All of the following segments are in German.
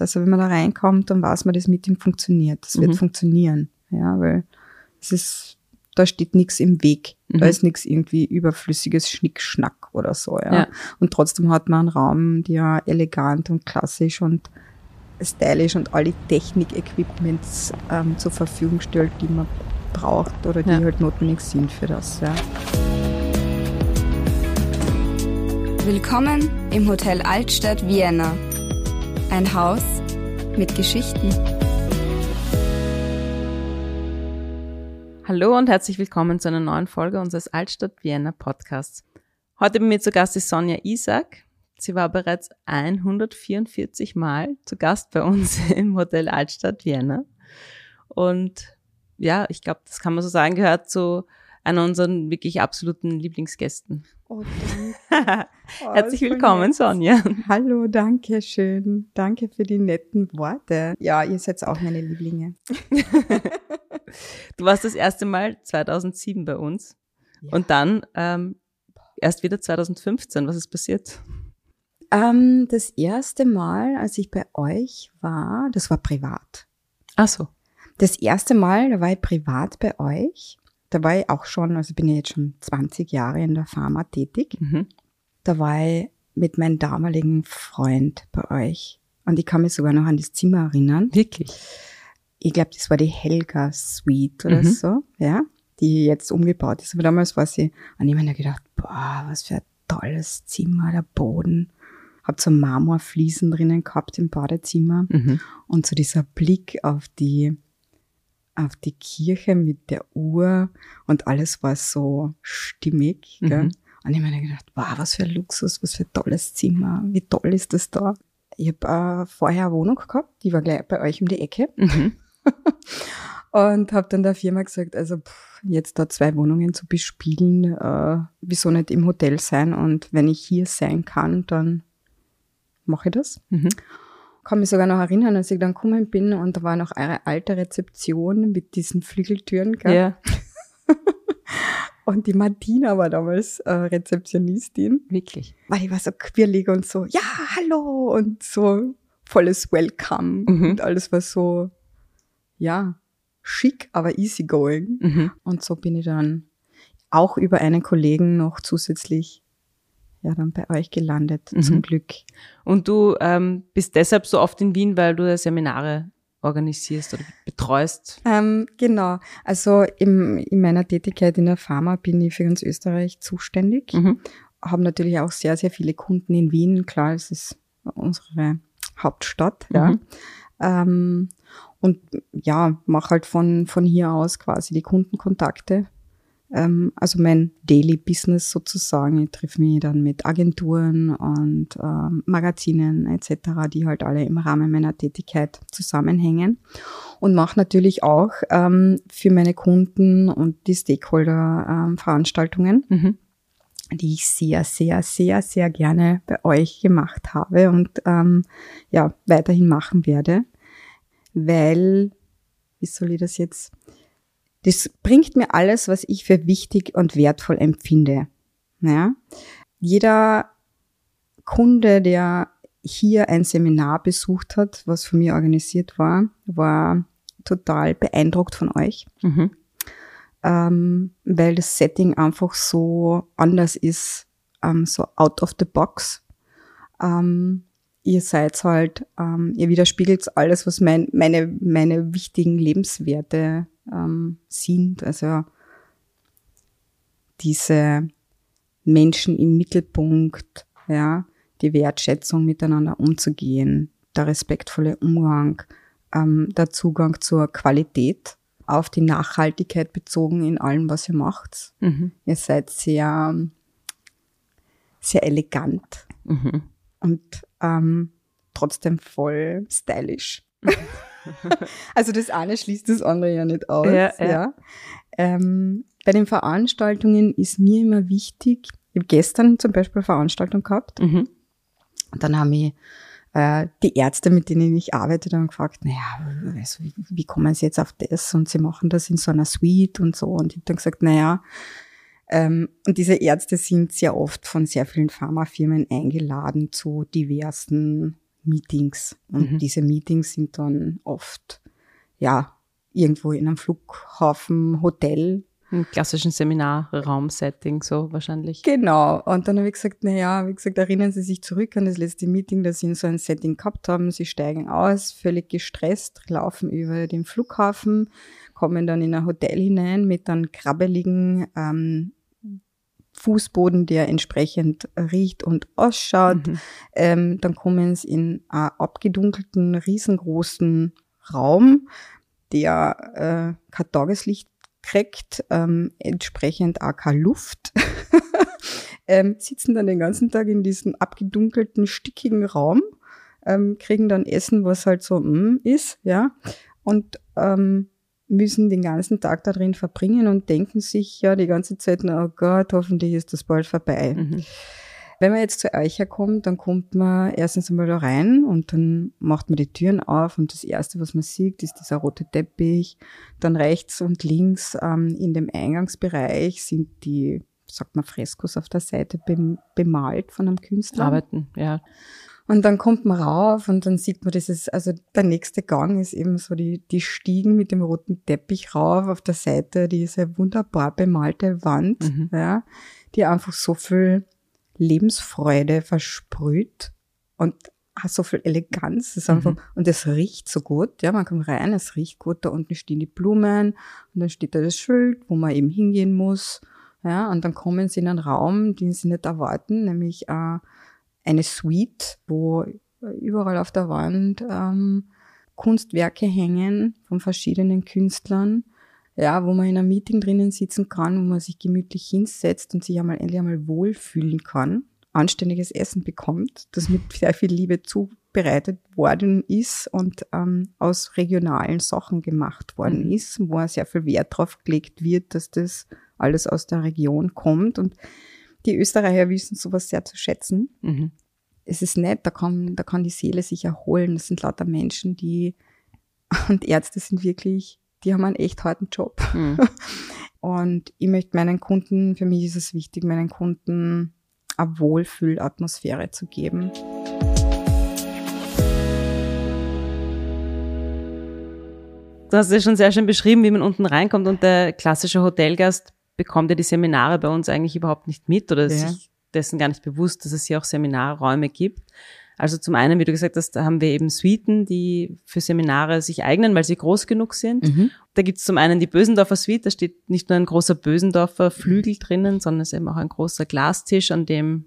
Also wenn man da reinkommt, dann weiß man, das Meeting funktioniert. Das wird Mhm. funktionieren. Ja, weil es ist, da steht nichts im Weg. Da Mhm. ist nichts irgendwie überflüssiges Schnickschnack oder so, ja. Ja. Und trotzdem hat man einen Raum, der elegant und klassisch und stylisch und alle Technik-Equipments ähm, zur Verfügung stellt, die man braucht oder die Ja. halt notwendig sind für das, ja. Willkommen im Hotel Altstadt Vienna. Ein Haus mit Geschichten. Hallo und herzlich willkommen zu einer neuen Folge unseres Altstadt Vienna Podcasts. Heute bei mir zu Gast ist Sonja Isaac. Sie war bereits 144 Mal zu Gast bei uns im Hotel Altstadt Vienna. Und ja, ich glaube, das kann man so sagen, gehört zu einer unserer wirklich absoluten Lieblingsgästen. Oh, Herzlich willkommen, Sonja. Hallo, danke schön. Danke für die netten Worte. Ja, ihr seid auch meine Lieblinge. Du warst das erste Mal 2007 bei uns Ja. und dann ähm, erst wieder 2015. Was ist passiert? Ähm, das erste Mal, als ich bei euch war, das war privat. Ach so. Das erste Mal, da war ich privat bei euch. Da war ich auch schon, also bin ich jetzt schon 20 Jahre in der Pharma tätig. Mhm. Da war ich mit meinem damaligen Freund bei euch. Und ich kann mich sogar noch an das Zimmer erinnern. Wirklich? Ich glaube, das war die Helga Suite oder Mhm. so, ja, die jetzt umgebaut ist. Aber damals war sie, und ich habe mir gedacht, boah, was für ein tolles Zimmer, der Boden. Hab so Marmorfliesen drinnen gehabt im Badezimmer. Mhm. Und so dieser Blick auf die, auf die Kirche mit der Uhr und alles war so stimmig. Gell? Mhm. Und ich habe mir gedacht, wow, was für ein Luxus, was für ein tolles Zimmer, wie toll ist das da. Ich habe äh, vorher eine Wohnung gehabt, die war gleich bei euch um die Ecke Mhm. und habe dann der Firma gesagt, also pff, jetzt da zwei Wohnungen zu bespielen, äh, wieso nicht im Hotel sein und wenn ich hier sein kann, dann mache ich das Mhm. Kann mich sogar noch erinnern, als ich dann gekommen bin und da war noch eine alte Rezeption mit diesen Flügeltüren. Gell? Ja, Und die Martina war damals äh, Rezeptionistin. wirklich. Weil die war so quirlig und so, ja, hallo und so volles Welcome. Mhm. Und alles war so, ja, schick, aber easygoing. Mhm. Und so bin ich dann auch über einen Kollegen noch zusätzlich ja dann bei euch gelandet, Mhm. zum Glück. Und du ähm, bist deshalb so oft in Wien, weil du Seminare organisierst oder betreust. Ähm, genau. Also im, in meiner Tätigkeit in der Pharma bin ich für ganz Österreich zuständig. Mhm. Haben natürlich auch sehr, sehr viele Kunden in Wien. Klar, es ist unsere Hauptstadt. Ja. Mhm. Ähm, und ja, mache halt von, von hier aus quasi die Kundenkontakte. Ähm, also mein Daily Business sozusagen. Ich treffe mich dann mit Agenturen und ähm, Magazinen etc., die halt alle im Rahmen meiner Tätigkeit zusammenhängen. Und mache natürlich auch ähm, für meine Kunden und die Stakeholder ähm, Veranstaltungen Mhm. die ich sehr, sehr, sehr, sehr gerne bei euch gemacht habe und ähm, ja, weiterhin machen werde, weil, wie soll ich das jetzt, das bringt mir alles, was ich für wichtig und wertvoll empfinde. Ja? Jeder Kunde, der hier ein Seminar besucht hat, was von mir organisiert war, war total beeindruckt von euch Mhm. ähm, weil das Setting einfach so anders ist, ähm, so out of the box. Ähm, ihr seid halt, ähm, ihr widerspiegelt alles, was mein, meine, meine wichtigen Lebenswerte ähm, sind. Also diese Menschen im Mittelpunkt, ja, die Wertschätzung miteinander umzugehen, der respektvolle Umgang, ähm, der Zugang zur Qualität, auf die Nachhaltigkeit bezogen in allem, was ihr macht. Mhm. Ihr seid sehr, sehr elegant Mhm. und ähm, trotzdem voll stylisch. also das eine schließt das andere ja nicht aus. Ja, Ja, ja. Ähm, bei den Veranstaltungen ist mir immer wichtig, ich habe gestern zum Beispiel eine Veranstaltung gehabt, Mhm. und dann haben mich äh, die Ärzte, mit denen ich arbeite, dann gefragt, naja, also, wie, wie kommen sie jetzt auf das? Und sie machen das in so einer Suite und so. Und ich habe dann gesagt, naja, ähm, und diese Ärzte sind sehr oft von sehr vielen Pharmafirmen eingeladen zu diversen Meetings. Und Mhm. diese Meetings sind dann oft, ja, irgendwo in einem Flughafen, Hotel. Im klassischen Seminarraum-Setting so wahrscheinlich. Genau. Und dann habe ich gesagt, na ja, wie gesagt, erinnern Sie sich zurück an das letzte Meeting, das Sie in so ein Setting gehabt haben. Sie steigen aus, völlig gestresst, laufen über den Flughafen, kommen dann in ein Hotel hinein mit einem krabbeligen ähm, Fußboden, der entsprechend riecht und ausschaut. Mhm. Ähm, dann kommen sie in einen abgedunkelten, riesengroßen Raum, der äh, kein Tageslicht kriegt, ähm, entsprechend auch keine Luft. ähm, sitzen dann den ganzen Tag in diesem abgedunkelten, stickigen Raum, ähm, kriegen dann Essen, was halt so mm, ist, ja, und ähm, müssen den ganzen Tag da drin verbringen und denken sich ja die ganze Zeit, oh Gott, hoffentlich ist das bald vorbei. Mhm. Wenn man jetzt zu euch herkommt, dann kommt man erstens einmal da rein und dann macht man die Türen auf und das erste, was man sieht, ist dieser rote Teppich. Dann rechts und links ähm, in dem Eingangsbereich sind die, sagt man, Freskos auf der Seite bem- bemalt von einem Künstler. Arbeiten, ja. Und dann kommt man rauf und dann sieht man dieses, also der nächste Gang ist eben so die, die Stiegen mit dem roten Teppich rauf, auf der Seite diese wunderbar bemalte Wand, Mhm. ja, die einfach so viel Lebensfreude versprüht und hat so viel Eleganz. Ist einfach, Mhm. und es riecht so gut, ja, man kommt rein, es riecht gut, da unten stehen die Blumen und dann steht da das Schild, wo man eben hingehen muss, ja, und dann kommen sie in einen Raum, den sie nicht erwarten, nämlich äh, eine Suite, wo überall auf der Wand ähm, Kunstwerke hängen von verschiedenen Künstlern. Ja, wo man in einem Meeting drinnen sitzen kann, wo man sich gemütlich hinsetzt und sich einmal endlich einmal wohlfühlen kann, anständiges Essen bekommt, das mit sehr viel Liebe zubereitet worden ist und ähm, aus regionalen Sachen gemacht worden Mhm. ist, wo sehr viel Wert drauf gelegt wird, dass das alles aus der Region kommt und die Österreicher wissen sowas sehr zu schätzen. Mhm. Es ist nett, da kann, da kann die Seele sich erholen. Das sind lauter Menschen, die, und Ärzte sind wirklich, die haben einen echt harten Job. Mhm. Und ich möchte meinen Kunden, für mich ist es wichtig, meinen Kunden eine Wohlfühlatmosphäre zu geben. Du hast es ja schon sehr schön beschrieben, wie man unten reinkommt und der klassische Hotelgast bekommt ja die Seminare bei uns eigentlich überhaupt nicht mit oder ist Ja. sich dessen gar nicht bewusst, dass es hier auch Seminarräume gibt. Also zum einen, wie du gesagt hast, da haben wir eben Suiten, die für Seminare sich eignen, weil sie groß genug sind. Da gibt es zum einen die Bösendorfer Suite, da steht nicht nur ein großer Bösendorfer Flügel drinnen, sondern es ist eben auch ein großer Glastisch, an dem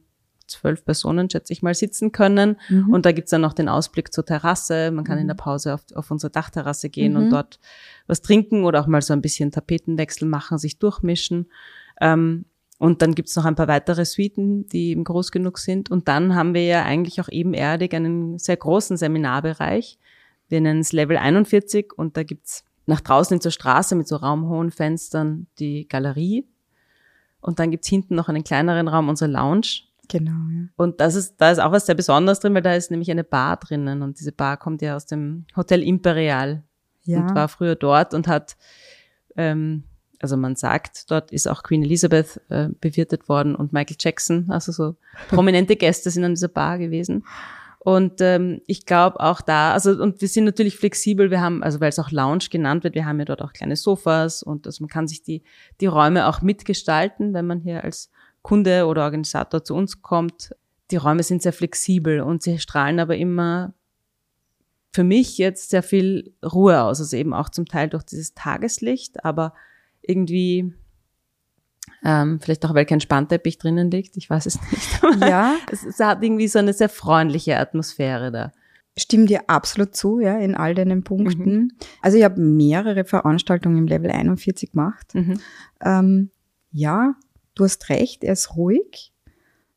zwölf Personen, schätze ich mal, sitzen können. Mhm. Und da gibt's dann noch den Ausblick zur Terrasse. Man kann in der Pause auf, auf unsere Dachterrasse gehen Mhm. und dort was trinken oder auch mal so ein bisschen Tapetenwechsel machen, sich durchmischen. Ähm, und dann gibt's noch ein paar weitere Suiten, die eben groß genug sind. Und dann haben wir ja eigentlich auch ebenerdig einen sehr großen Seminarbereich. Wir nennen es Level 41 und da gibt's nach draußen in zur Straße mit so raumhohen Fenstern die Galerie. Und dann gibt's hinten noch einen kleineren Raum, unsere Lounge. Genau, ja. Und das ist, da ist auch was sehr Besonderes drin, weil da ist nämlich eine Bar drinnen. Und diese Bar kommt ja aus dem Hotel Imperial Ja. und war früher dort und hat, ähm, also man sagt, dort ist auch Queen Elizabeth äh, bewirtet worden und Michael Jackson, also so prominente Gäste sind an dieser Bar gewesen. Und ähm, ich glaube auch da, also und wir sind natürlich flexibel, wir haben, also weil es auch Lounge genannt wird, wir haben ja dort auch kleine Sofas und also man kann sich die, die Räume auch mitgestalten, wenn man hier als Kunde oder Organisator zu uns kommt. Die Räume sind sehr flexibel und sie strahlen aber immer für mich jetzt sehr viel Ruhe aus. Also eben auch zum Teil durch dieses Tageslicht, aber irgendwie, ähm, vielleicht auch, weil kein Spannteppich drinnen liegt, ich weiß es nicht. Aber ja, es, es hat irgendwie so eine sehr freundliche Atmosphäre da. Stimme dir absolut zu, ja, in all deinen Punkten. Mhm. Also ich habe mehrere Veranstaltungen im Level 41 gemacht. Mhm. Ähm, ja, du hast recht, er ist ruhig.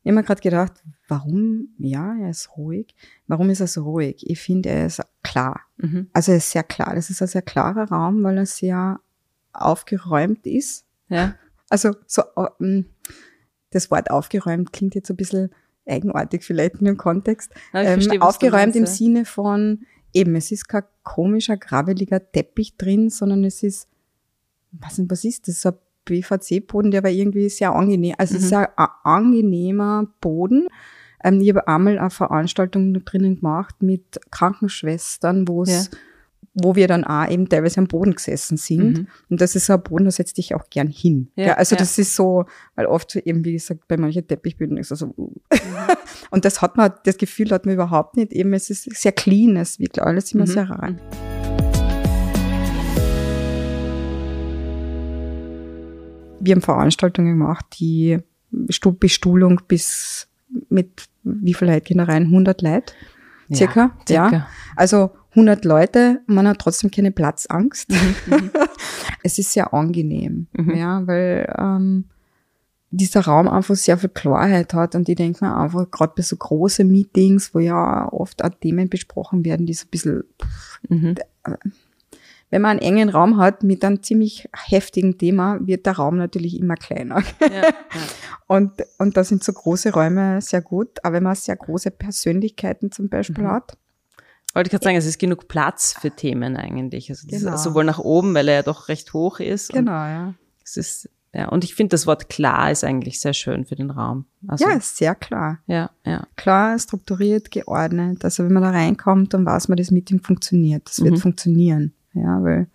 Ich habe mir gerade gedacht, warum, ja, er ist ruhig. Warum ist er so ruhig? Ich finde, er ist klar. Mhm. Also er ist sehr klar. Das ist ein sehr klarer Raum, weil er sehr aufgeräumt ist. Ja. Also so, ähm, das Wort aufgeräumt klingt jetzt ein bisschen eigenartig vielleicht in dem Kontext. Ich Ähm, verstehe, aufgeräumt im Sinne von, eben, es ist kein komischer, graveliger Teppich drin, sondern es ist, was, was ist das? So ein BVC-Boden, der aber irgendwie sehr angenehm, also es ist Mhm. ein a- angenehmer Boden. Ähm, ich habe einmal eine Veranstaltung drinnen gemacht mit Krankenschwestern, wo es Ja. wo wir dann auch eben teilweise am Boden gesessen sind. Mhm. Und das ist so ein Boden, da setzt dich auch gern hin. Ja, Ja, also ja. das ist so, weil oft eben, wie gesagt, bei manchen Teppichböden ist das so, uh. Mhm. und das hat man, das Gefühl hat man überhaupt nicht. Eben, es ist sehr clean, es wirkt alles immer Mhm. sehr rein. Wir haben Veranstaltungen gemacht, die Stu- Bestuhlung bis mit, wie viel Leute gehen da rein? 100 Leute? Circa? Ja. circa. Also 100 Leute, man hat trotzdem keine Platzangst. Mhm. es ist sehr angenehm, Mhm. ja, weil ähm, dieser Raum einfach sehr viel Klarheit hat und ich denke mir einfach, gerade bei so großen Meetings, wo ja oft auch Themen besprochen werden, die so ein bisschen, Mhm. Wenn man einen engen Raum hat mit einem ziemlich heftigen Thema, wird der Raum natürlich immer kleiner. Ja, ja. Und, und da sind so große Räume sehr gut, aber wenn man sehr große Persönlichkeiten zum Beispiel Mhm. hat, Wollte ich gerade sagen, es ist genug Platz für Themen eigentlich. Also Genau. sowohl nach oben, weil er ja doch recht hoch ist. genau, ja. es ist, ja, und ich finde das Wort klar ist eigentlich sehr schön für den Raum. Also, Ja, ist sehr klar. ja, ja. klar, strukturiert, geordnet. Also wenn man da reinkommt, dann weiß man, das Meeting funktioniert. Das wird Mhm. funktionieren. Ja, weil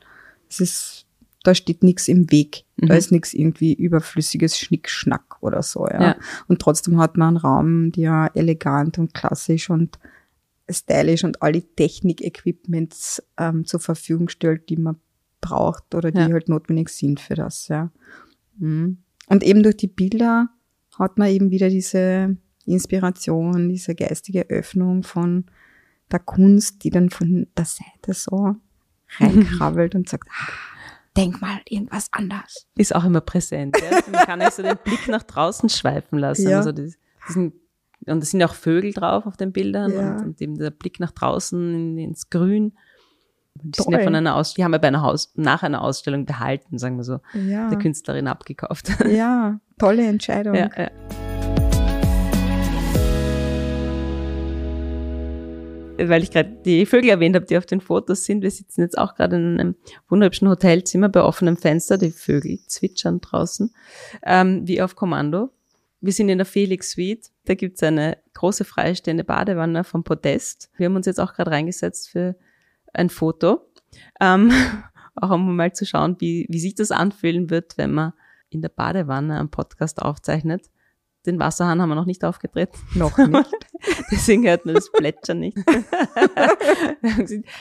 es ist, da steht nichts im Weg. Da Mhm. ist nichts irgendwie überflüssiges Schnickschnack oder so, ja. Ja. Und trotzdem hat man einen Raum, der elegant und klassisch und stylisch und alle Technik-Equipments ähm, zur Verfügung stellt, die man braucht oder die Ja. halt notwendig sind für das, ja. Mhm. Und eben durch die Bilder hat man eben wieder diese Inspiration, diese geistige Öffnung von der Kunst, die dann von der Seite so reinkrabbelt und sagt, denk mal irgendwas anders. Ist auch immer präsent. Ja? Also man kann nicht so den Blick nach draußen schweifen lassen. Ja. Also das, diesen, und es sind auch Vögel drauf auf den Bildern Ja. und, und eben der Blick nach draußen in, ins Grün. Die sind ja von einer Aus die haben wir bei einer Haus nach einer Ausstellung behalten, sagen wir so, Ja, der Künstlerin abgekauft. ja tolle Entscheidung. ja, ja. Weil ich gerade die Vögel erwähnt habe, die auf den Fotos sind. Wir sitzen jetzt auch gerade in einem wunderhübschen Hotelzimmer bei offenem Fenster. Die Vögel zwitschern draußen, ähm, wie auf Kommando. Wir sind in der Felix Suite. Da gibt's eine große freistehende Badewanne vom Podest. Wir haben uns jetzt auch gerade reingesetzt für ein Foto. Ähm, auch um mal zu schauen, wie, wie sich das anfühlen wird, wenn man in der Badewanne einen Podcast aufzeichnet. Den Wasserhahn haben wir noch nicht aufgedreht. Noch nicht. Deswegen hört man das Plätschern nicht.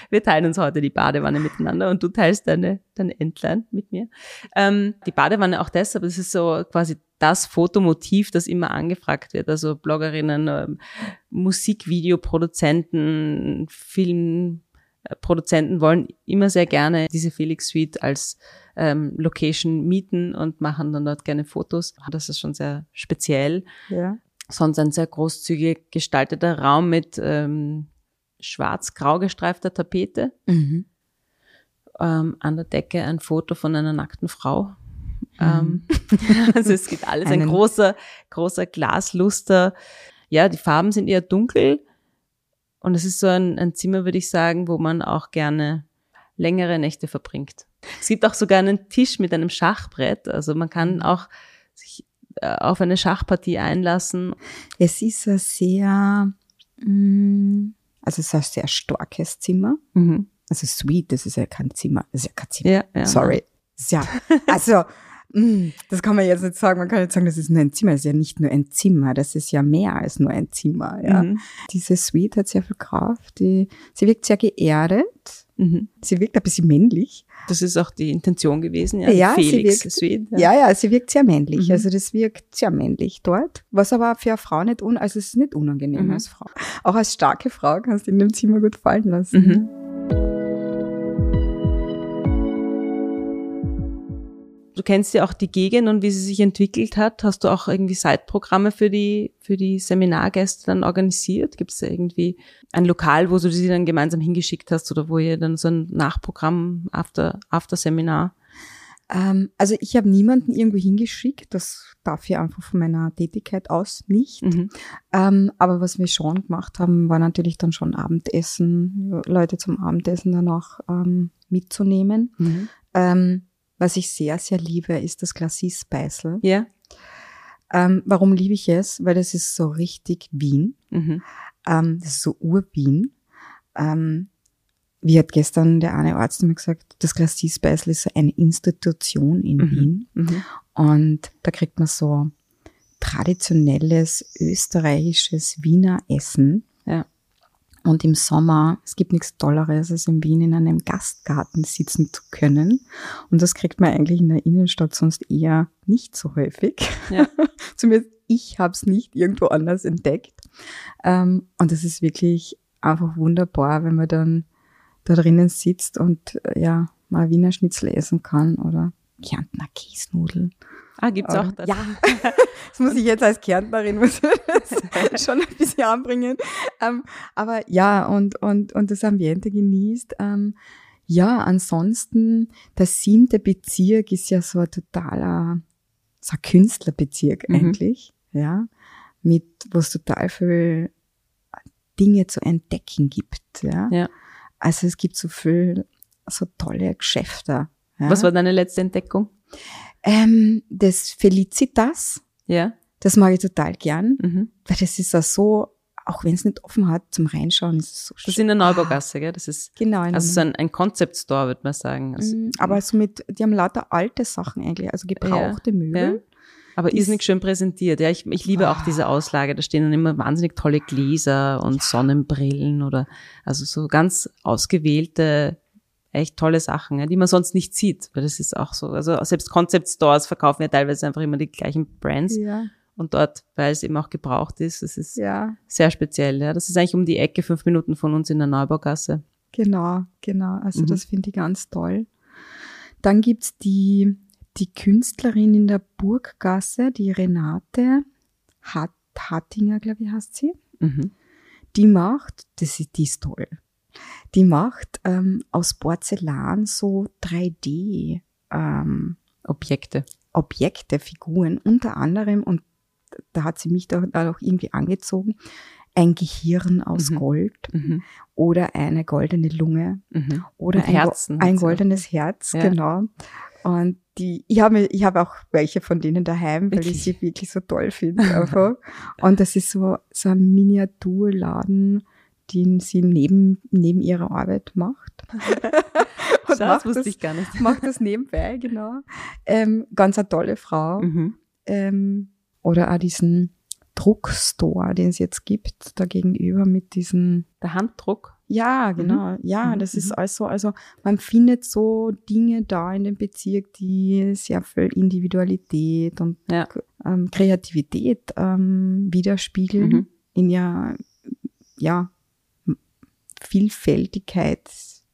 Wir teilen uns heute die Badewanne miteinander und du teilst deine, deine Entlein mit mir. Ähm, die Badewanne auch deshalb, es ist so quasi das Fotomotiv, das immer angefragt wird. Also Bloggerinnen, ähm, Musikvideoproduzenten, Filmproduzenten wollen immer sehr gerne diese Felix Suite als ähm, Location mieten und machen dann dort gerne Fotos. Das ist schon sehr speziell Ja. sonst ein sehr großzügig gestalteter Raum mit ähm, schwarz-grau gestreifter Tapete. Mhm. Ähm, an der Decke ein Foto von einer nackten Frau. Ähm, also es gibt alles, ein Einen- großer, großer Glasluster. Ja, die Farben sind eher dunkel. Und es ist so ein, ein Zimmer, würde ich sagen, wo man auch gerne längere Nächte verbringt. Es gibt auch sogar einen Tisch mit einem Schachbrett. Also man kann auch sich äh, auf eine Schachpartie einlassen. Es ist ein sehr, mm, also es ist ein sehr starkes Zimmer. Mhm. Also Suite, das ist ja kein Zimmer, das ist ja kein Zimmer. Ja, ja. Sorry. Ja, also, das kann man jetzt nicht sagen. Man kann nicht sagen, das ist nur ein Zimmer. Das ist ja nicht nur ein Zimmer. Das ist ja mehr als nur ein Zimmer. Ja. Mhm. Diese Suite hat sehr viel Kraft. Die, sie wirkt sehr geerdet. Mhm. Sie wirkt ein bisschen männlich. Das ist auch die Intention gewesen, ja. Ja, Felix wirkt- Suite. Ja, ja, sie wirkt sehr männlich. Mhm. Also das wirkt sehr männlich dort. Was aber für eine Frau nicht un, also es ist nicht unangenehm Mhm. als Frau. Auch als starke Frau kannst du in dem Zimmer gut fallen lassen. Du kennst ja auch die Gegend und wie sie sich entwickelt hat. Hast du auch irgendwie Seitprogramme für die, für die Seminargäste dann organisiert? Gibt es irgendwie ein Lokal, wo du sie dann gemeinsam hingeschickt hast oder wo ihr dann so ein Nachprogramm after, after Seminar? Ähm, also ich habe niemanden irgendwo hingeschickt. Das darf ich einfach von meiner Tätigkeit aus nicht. Mhm. Ähm, aber was wir schon gemacht haben, war natürlich dann schon Abendessen, Leute zum Abendessen dann auch ähm, mitzunehmen. Mhm. Was ich sehr, sehr liebe, ist das Glacis Speisel. Ja. Ähm, warum liebe ich es? Weil das ist so richtig Wien. Mhm. Ähm, das ist so Ur-Wien. Ähm, wie hat gestern der eine Arzt mir gesagt, das Glacis Speisel ist so eine Institution in Mhm. Wien. Mhm. Und da kriegt man so traditionelles österreichisches Wiener Essen. Und im Sommer, es gibt nichts Tolleres, als in Wien in einem Gastgarten sitzen zu können. Und das kriegt man eigentlich in der Innenstadt sonst eher nicht so häufig. Ja. Zumindest ich habe es nicht irgendwo anders entdeckt. Ähm, und das ist wirklich einfach wunderbar, wenn man dann da drinnen sitzt und äh, ja, mal Wiener Schnitzel essen kann oder Kärntner Käsnudel. Ah, gibt's auch das? Ja, das muss ich jetzt als Kärntnerin muss ich das schon ein bisschen anbringen. Ähm, aber ja, und, und, und das Ambiente genießt. Ähm, ja, ansonsten, der siebte Bezirk ist ja so ein totaler, so ein Künstlerbezirk Mhm. eigentlich, ja, mit, wo es total viel Dinge zu entdecken gibt, ja. Ja. Also es gibt so viel, so tolle Geschäfte. Ja. Was war deine letzte Entdeckung? Ähm, das Felicitas, Ja. das mag ich total gern, Mhm. weil das ist ja so, auch wenn es nicht offen hat zum Reinschauen, ist es so Das ist in der Neubaugasse, gell? Das ist Genau. also so ein, ein Concept Store, würde man sagen. Also, Mm, aber so mit, die haben lauter alte Sachen eigentlich, also gebrauchte Möbel. aber ist- irrsinnig schön präsentiert. Ja, ich, ich liebe auch diese Auslage. Da stehen dann immer wahnsinnig tolle Gläser und Sonnenbrillen oder also so ganz ausgewählte, echt tolle Sachen, ja, die man sonst nicht sieht. Weil das ist auch so. Also selbst Concept Stores verkaufen ja teilweise einfach immer die gleichen Brands. Ja, Und dort, weil es eben auch gebraucht ist, das ist ja, sehr speziell. Ja. Das ist eigentlich um die Ecke, fünf Minuten von uns in der Neubaugasse. genau, genau. Also Mhm. das finde ich ganz toll. Dann gibt's die, die Künstlerin in der Burggasse, die Renate Hat Hattinger, glaube ich, heißt sie. Mhm. die macht, das ist, die ist toll. Die macht ähm, aus Porzellan so 3D ähm, Objekte. Objekte, Figuren, unter anderem, und da hat sie mich da auch irgendwie angezogen, ein Gehirn aus Mhm. Gold Mhm. oder eine goldene Lunge Mhm. oder ein, Herzen ein goldenes Herz, Ja. genau. Und die, ich habe, ich habe auch welche von denen daheim, weil ich Wirklich? sie wirklich so toll finde einfach. Und das ist so, so ein Miniaturladen, den sie neben, neben ihrer Arbeit macht. Das, macht wusste das- ich gar nicht. macht das nebenbei, genau. Ähm, ganz eine tolle Frau. Mhm. Ähm, oder auch diesen Druckstore, den es jetzt gibt, da gegenüber mit diesen, Der Handdruck. ja, genau, ja, Mhm, das mhm. ist also, also man findet so Dinge da in dem Bezirk, die sehr viel Individualität und Ja. ähm, Kreativität ähm, widerspiegeln Mhm. in ja, ja, Vielfältigkeit,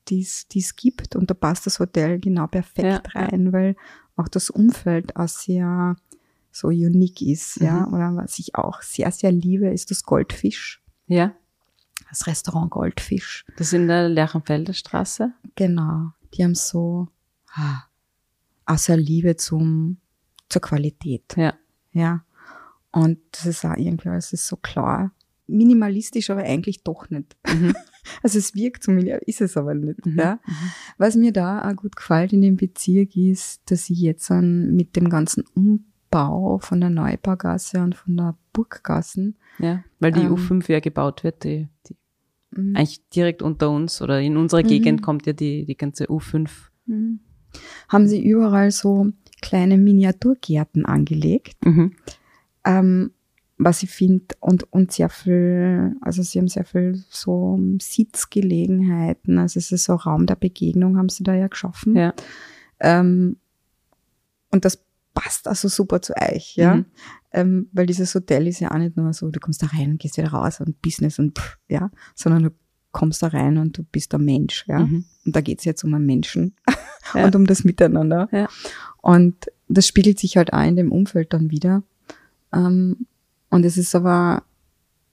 die es gibt. Und da passt das Hotel genau perfekt Ja, ja. rein, weil auch das Umfeld auch sehr so unique ist. Ja? Mhm. Oder was ich auch sehr, sehr liebe, ist das Goldfisch. Ja. Das Restaurant Goldfisch. Das ist in der Lerchenfelder Straße. Genau. Die haben so ah, so eine Liebe zum, zur Qualität. Ja. Ja. Und das ist auch irgendwie, es ist so klar. Minimalistisch, aber eigentlich doch nicht. Mhm. Also es wirkt minimal, ist es aber nicht. Mhm. Ja. Was mir da auch gut gefällt in dem Bezirk ist, dass ich jetzt mit dem ganzen Umbau von der Neubaugasse und von der Burggassen Ja. Weil die Ähm. U5 ja gebaut wird, die, die mm, eigentlich direkt unter uns oder in unserer Mhm. Gegend kommt ja die, die ganze U5. mm, haben sie überall so kleine Miniaturgärten angelegt. Mhm. Ähm, was ich finde, und, und sehr viel, also sie haben sehr viel so Sitzgelegenheiten, also es ist so Raum der Begegnung, haben sie da ja geschaffen. Ja. Ähm, und das passt also super zu euch, ja. Mhm. Ähm, weil dieses Hotel ist ja auch nicht nur so, du kommst da rein und gehst wieder raus und Business und pff, ja, sondern du kommst da rein und du bist ein Mensch, ja. Mhm. Und da geht's jetzt um einen Menschen Ja. und um das Miteinander. Ja. Und das spiegelt sich halt auch in dem Umfeld dann wieder. Ähm, und es ist aber,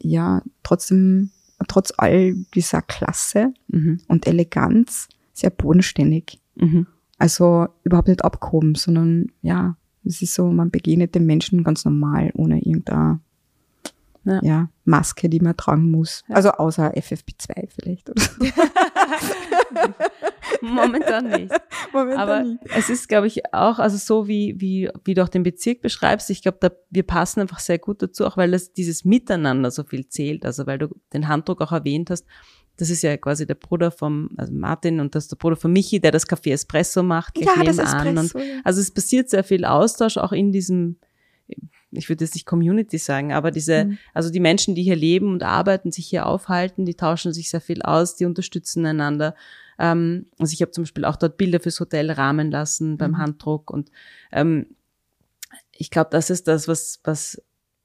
ja, trotzdem, trotz all dieser Klasse Mhm. und Eleganz, sehr bodenständig. Mhm. Also überhaupt nicht abgehoben, sondern ja, es ist so, man begegnet den Menschen ganz normal, ohne irgendeine Ja. ja. Maske, die man tragen muss. Ja. Also außer FFP2 vielleicht. Oder so. Momentan nicht. Momentan Aber nicht. es ist, glaube ich, auch, also so wie, wie, wie du auch den Bezirk beschreibst, ich glaube, da, wir passen einfach sehr gut dazu, auch weil das, dieses Miteinander so viel zählt. Also weil du den Handdruck auch erwähnt hast. Das ist ja quasi der Bruder vom, also Martin und das ist der Bruder von Michi, der das Café Espresso macht. Ja, das. Espresso. Und, also es passiert sehr viel Austausch auch in diesem, ich würde jetzt nicht Community sagen, aber diese, Mhm. also die Menschen, die hier leben und arbeiten, sich hier aufhalten, die tauschen sich sehr viel aus, die unterstützen einander. Ähm, also ich habe zum Beispiel auch dort Bilder fürs Hotel rahmen lassen beim Mhm. Handdruck und ähm, ich glaube, das ist das, was, was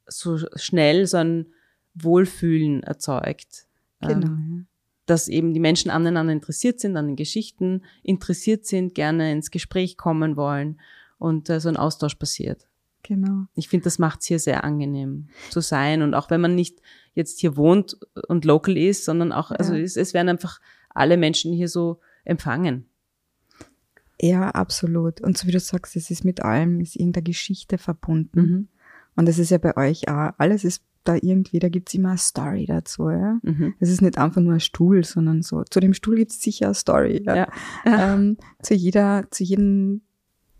so schnell so ein Wohlfühlen erzeugt. Genau. Ähm, dass eben die Menschen aneinander interessiert sind, an den Geschichten interessiert sind, gerne ins Gespräch kommen wollen und äh, so ein Austausch passiert. Genau. Ich finde, das macht es hier sehr angenehm zu sein. Und auch wenn man nicht jetzt hier wohnt und local ist, sondern auch, also Ja. es, es werden einfach alle Menschen hier so empfangen. Ja, absolut. Und so wie du sagst, es ist mit allem, ist irgendeine Geschichte verbunden. Und das ist ja bei euch auch, alles ist da irgendwie, da gibt's immer eine Story dazu. Ja? Mhm. Es ist nicht einfach nur ein Stuhl, sondern so, zu dem Stuhl gibt's sicher eine Story. Ja? Ja. Ähm, zu jeder, zu jedem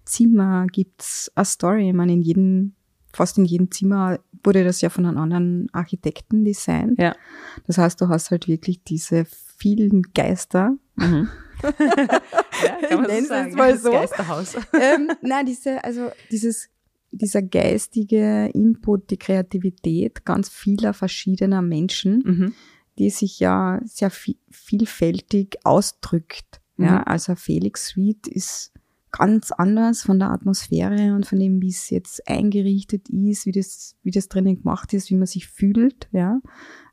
Zimmer gibt's eine Story. Ich meine, in jedem, fast in jedem Zimmer wurde das ja von einem anderen Architekten designt. Ja. Das heißt, du hast halt wirklich diese vielen Geister. Mhm. ja, Ich nenn's jetzt mal so. Das Geisterhaus. ähm, nein, diese, also dieses, dieser geistige Input, die Kreativität ganz vieler verschiedener Menschen, Mhm. die sich ja sehr vi- vielfältig ausdrückt. Ja, Mhm. also Felix Suite ist ganz anders von der Atmosphäre und von dem, wie es jetzt eingerichtet ist, wie das, wie das drinnen gemacht ist, wie man sich fühlt, ja,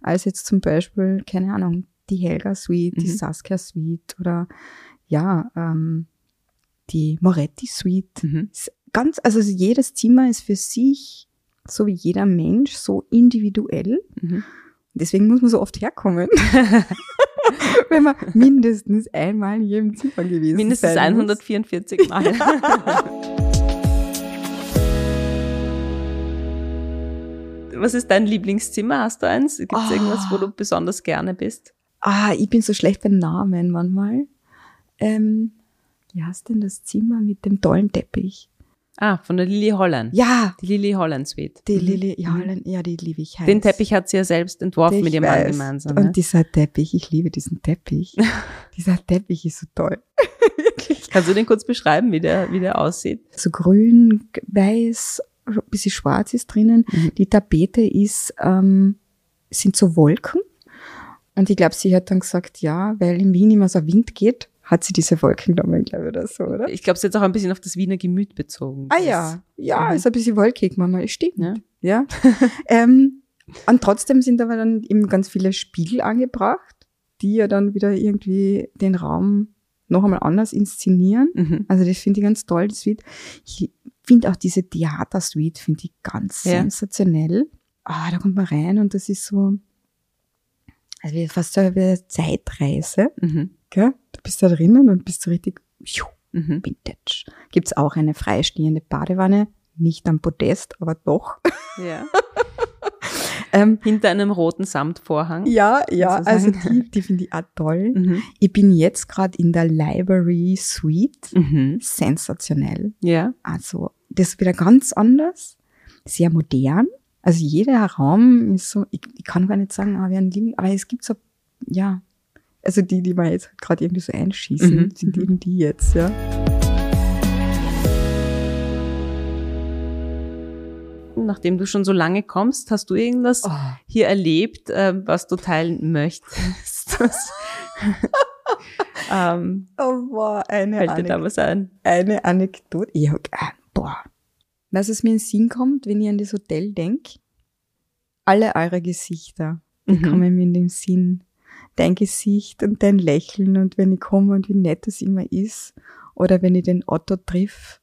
als jetzt zum Beispiel, keine Ahnung, die Helga Suite, die Mhm. Saskia Suite oder ja, ähm, die Moretti Suite. Mhm. Ganz, also jedes Zimmer ist für sich, so wie jeder Mensch, so individuell. Mhm. Deswegen muss man so oft herkommen. Wenn man mindestens einmal in jedem Zimmer gewesen Mindestens sein muss. 144 Mal. Was ist dein Lieblingszimmer? Hast du eins? Gibt es Ah. irgendwas, wo du besonders gerne bist? Ah, ich bin so schlecht bei Namen manchmal. Ähm, wie heißt denn das Zimmer mit dem tollen Teppich? Ah, von der Lily Holland. Ja, Die Lily Holland Suite. die Mhm. Lili, ja, Mhm. ja, die liebe ich heiß. Den Teppich hat sie ja selbst entworfen Ich mit ihrem Mann gemeinsam. Und Ne? dieser Teppich, ich liebe diesen Teppich. dieser Teppich ist so toll. Wirklich. Kannst du den kurz beschreiben, wie der, wie der aussieht? So grün, weiß, ein bisschen schwarz ist drinnen. Mhm. Die Tapete ist, ähm, sind so Wolken. Und ich glaube, sie hat dann gesagt, ja, weil in Wien immer so Wind geht, hat sie diese Wolken genommen, glaube ich, oder so, oder? Ich glaube, es ist jetzt auch ein bisschen auf das Wiener Gemüt bezogen. Ah ja, ja, Mhm. ist ein bisschen wolkig manchmal, stimmt. Ja. Ja. ähm, und trotzdem sind aber dann eben ganz viele Spiegel angebracht, die ja dann wieder irgendwie den Raum noch einmal anders inszenieren. Mhm. Also das finde ich ganz toll, die Suite. Ich finde auch diese Theater-Suite, finde ich ganz Ja. sensationell. Ah, da kommt man rein und das ist so, also fast so eine Zeitreise, Mhm. Gell? Du bist da drinnen und bist so richtig Mhm. Vintage. Gibt's auch eine freistehende Badewanne, nicht am Podest, aber doch. Ja. Ähm, Hinter einem roten Samtvorhang. ja, ja, also die, die finde ich auch toll. Mhm. Ich bin jetzt gerade in der Library Suite. Mhm. Sensationell. Ja. Also, das ist wieder ganz anders, sehr modern. Also jeder Raum ist so, ich, ich kann gar nicht sagen, ah, wir haben Liebling, aber es gibt so, ja, also die, die mir jetzt gerade irgendwie so einschießen, Mhm, sind eben die jetzt, ja. Nachdem du schon so lange kommst, hast du irgendwas Oh. hier erlebt, äh, was du teilen möchtest? Ähm, Oh, boah, eine, fällt dir Anek da was ein? eine Anekdote. Ah, boah. Was mir in den Sinn kommt, wenn ich an das Hotel denk? Alle eure Gesichter, die Mhm. kommen mir in den Sinn. Dein Gesicht und dein Lächeln und wenn ich komme und wie nett es immer ist. Oder wenn ich den Otto triff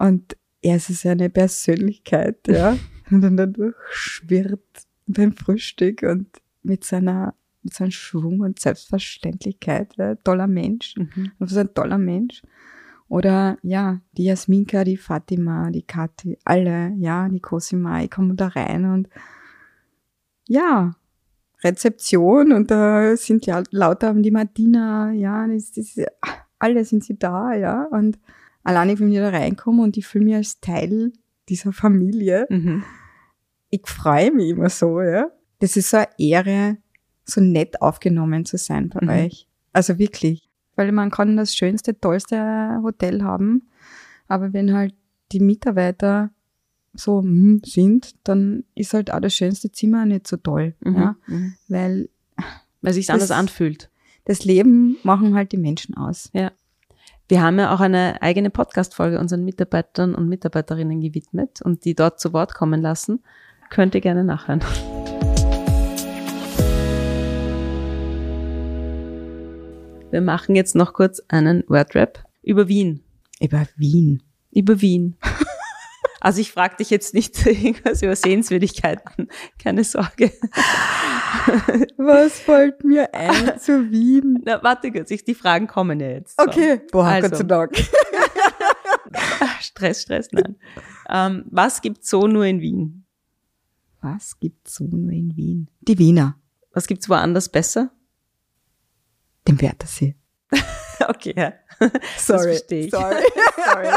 und er ist so eine Persönlichkeit, ja. Und dann dadurch schwirrt beim Frühstück und mit seiner, mit seinem Schwung und Selbstverständlichkeit, ja. Toller Mensch. Mhm. Was ein toller Mensch. Oder ja, die Jasminka, die Fatima, die Kathi, alle, ja, die Cosima, ich komme da rein und ja, Rezeption und da sind ja lauter die Martina, ja, das, das, alle sind sie da, ja. Und alleine, wenn ich da reinkomme und ich fühle mich als Teil dieser Familie, Mhm. ich freue mich immer so, ja. Das ist so eine Ehre, so nett aufgenommen zu sein bei Mhm. euch. Also wirklich. Weil man kann das schönste, tollste Hotel haben, aber wenn halt die Mitarbeiter so hm, sind, dann ist halt auch das schönste Zimmer nicht so toll, Mhm. ja. Mhm. Weil Weil sich anders anfühlt. das Leben machen halt die Menschen aus. Wir haben ja auch eine eigene Podcast-Folge unseren Mitarbeitern und Mitarbeiterinnen gewidmet und die dort zu Wort kommen lassen. Könnt ihr gerne nachhören. Wir machen jetzt noch kurz einen Wordrap über Wien. Über Wien. Über Wien. Also ich frage dich jetzt nicht irgendwas über Sehenswürdigkeiten. Keine Sorge. Was fällt mir ein zu Wien? Na, warte kurz, ich, die Fragen kommen ja jetzt. So. Okay, boah, Also. Gott sei Dank. Stress, Stress, nein. Ähm, was gibt's so nur in Wien? Was gibt's so nur in Wien? Die Wiener, Was gibt's woanders besser? den Wörthersee. Okay, ja. Sorry, sorry. Sorry.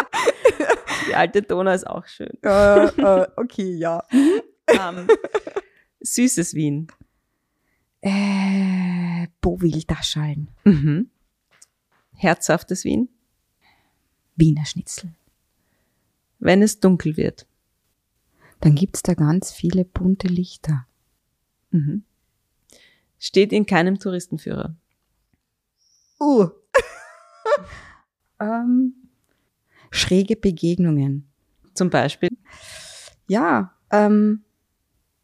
Die alte Donau ist auch schön. äh, äh, okay, ja. Ähm, süßes Wien. Äh, Bovil-Daschallen. Mhm. Herzhaftes Wien. Wiener Schnitzel. Wenn es dunkel wird. Dann gibt's da ganz viele bunte Lichter. Mhm. Steht in keinem Touristenführer. Uh. ähm, schräge Begegnungen. Zum Beispiel. Ja, ähm,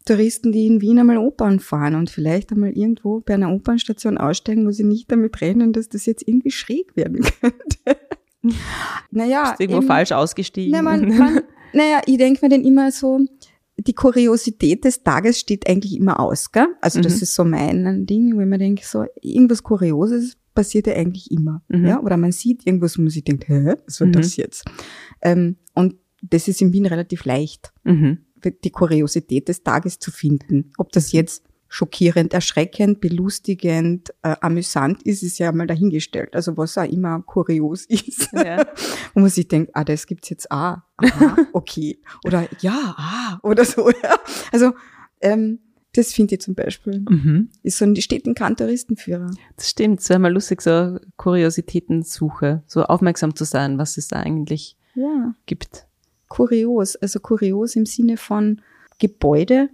Touristen, die in Wien einmal Opern fahren und vielleicht einmal irgendwo bei einer Opernstation aussteigen, wo sie nicht damit rechnen, dass das jetzt irgendwie schräg werden könnte. naja, Ist irgendwo eben- falsch ausgestiegen. Na, man, man, naja, ich denke mir dann immer so, die Kuriosität des Tages steht eigentlich immer aus, gell? Also das Mhm. ist so mein Ding, wo ich mir denke, so irgendwas Kurioses passiert ja eigentlich immer, Mhm. ja? Oder man sieht irgendwas, wo man sich denkt, hä, was war Mhm. das jetzt? Ähm, und das ist in Wien relativ leicht, mhm. die Kuriosität des Tages zu finden. Ob das jetzt schockierend, erschreckend, belustigend, äh, amüsant ist, ist ja mal dahingestellt. Also was auch immer kurios ist. Ja. Wo man sich denkt, ah, das gibt's jetzt ah, aha, okay. Oder ja, ah, oder so. Ja. Also ähm, das finde ich zum Beispiel. Mhm. Ist so ein, steht in keinem Touristenführer. Das stimmt, es wäre mal lustig, so Kuriositätensuche, so aufmerksam zu sein, was es da eigentlich Ja. gibt. Kurios. Also kurios im Sinne von Gebäude,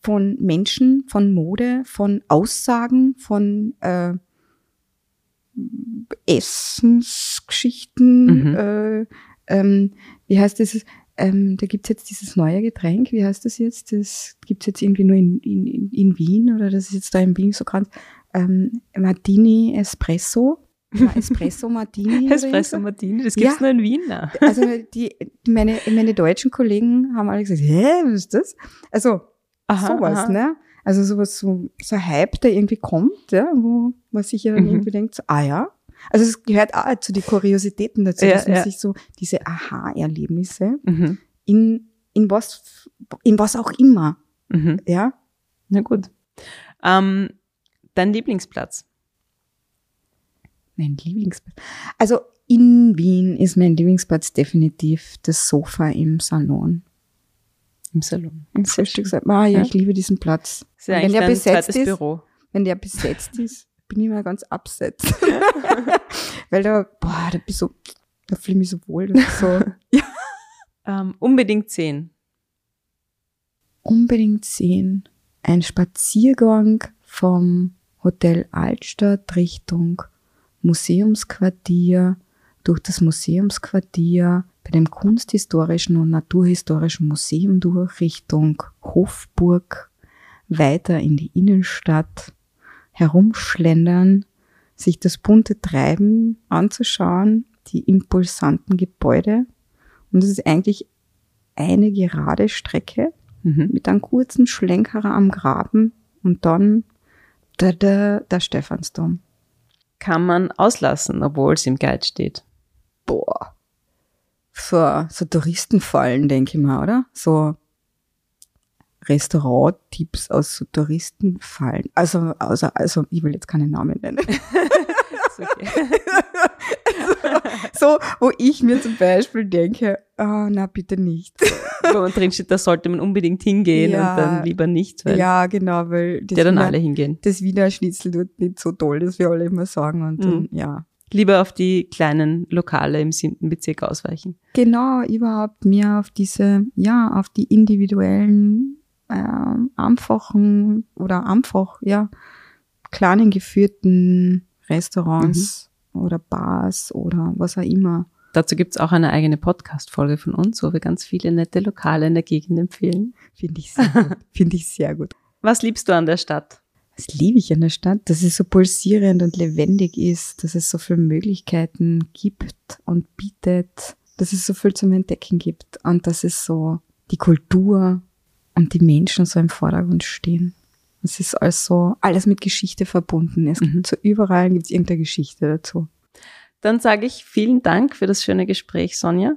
von Menschen, von Mode, von Aussagen, von äh, Essensgeschichten. Mhm. Äh, ähm, wie heißt das? Ähm, da gibt's jetzt dieses neue Getränk, wie heißt das jetzt? Das gibt's jetzt irgendwie nur in, in, in- Wien oder das ist jetzt da in Wien so ganz. Ähm, Martini Espresso. Espresso Martini. Espresso. Martini, das gibt's Ja. nur in Wien. Na. Also die, meine, meine deutschen Kollegen haben alle gesagt, hä, was ist das? Also sowas, ne? Also sowas, so, so ein Hype, der irgendwie kommt, ja, wo man sich ja dann Mhm. irgendwie denkt, so, ah ja. Also es gehört auch zu den Kuriositäten dazu, Ja, dass man ja. sich so diese Aha-Erlebnisse Mhm. in, in was, in was auch immer, Mhm. ja. Na gut. Ähm, dein Lieblingsplatz? Mein Lieblingsplatz. Also in Wien ist mein Lieblingsplatz definitiv das Sofa im Salon. Im Salon. Im Frühstückssaal. Ah, ja, Ja. ich liebe diesen Platz. Ist ja wenn der besetzt ist, Büro. wenn der besetzt ist, bin ich mal ganz absetzt. Weil da, boah, da bist so, da fühle ich mich so wohl. So, Ähm, unbedingt sehen. unbedingt sehen. Ein Spaziergang vom Hotel Altstadt Richtung Museumsquartier, durch das Museumsquartier, bei dem Kunsthistorischen und Naturhistorischen Museum durch, Richtung Hofburg, weiter in die Innenstadt, herumschlendern, sich das bunte Treiben anzuschauen, die impulsanten Gebäude. Und es ist eigentlich eine gerade Strecke Mhm. mit einem kurzen Schlenkerer am Graben und dann der, der, der Stephansdom. Kann man auslassen, obwohl es im Guide steht. Boah. So, so Touristenfallen, denke ich mal, oder? So Restauranttipps aus so Touristenfallen. Also, also, also, ich will jetzt keine Namen nennen. Okay. so, wo ich mir zum Beispiel denke, oh, na bitte nicht. Wo man drin steht, da sollte man unbedingt hingehen Ja. und dann lieber nicht, weil ja, genau, weil das, ja dann Wiener, alle hingehen. das Wiener Schnitzel tut nicht so toll, das wir alle immer sagen. Und dann, Mhm. ja, Lieber auf die kleinen Lokale im siebten Bezirk ausweichen. genau, überhaupt mehr auf diese, ja, auf die individuellen, ähm, einfachen oder einfach, ja, kleinen geführten Restaurants Mhm. oder Bars oder was auch immer. Dazu gibt's auch eine eigene Podcast-Folge von uns, wo wir ganz viele nette Lokale in der Gegend empfehlen. Finde ich sehr gut. Finde ich sehr gut. Was liebst du an der Stadt? Das liebe ich an der Stadt, dass es so pulsierend und lebendig ist, dass es so viele Möglichkeiten gibt und bietet, dass es so viel zum Entdecken gibt und dass es so die Kultur und die Menschen so im Vordergrund stehen. Es ist also alles mit Geschichte verbunden. Es gibt Mhm. so überall gibt's irgendeine Geschichte dazu. Dann sage ich vielen Dank für das schöne Gespräch, Sonja.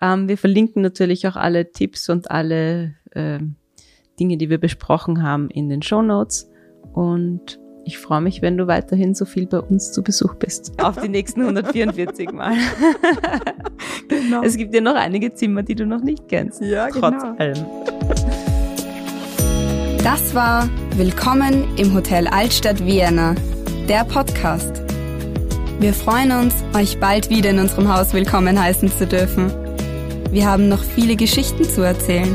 Ähm, wir verlinken natürlich auch alle Tipps und alle ähm, Dinge, die wir besprochen haben, in den Show Notes. Und ich freue mich, wenn du weiterhin so viel bei uns zu Besuch bist. Auf die nächsten 144 Mal. Genau. Es gibt ja noch einige Zimmer, die du noch nicht kennst. Ja, Trotz genau. allem. Das war Willkommen im Hotel Altstadt Vienna, der Podcast. Wir freuen uns, euch bald wieder in unserem Haus willkommen heißen zu dürfen. Wir haben noch viele Geschichten zu erzählen.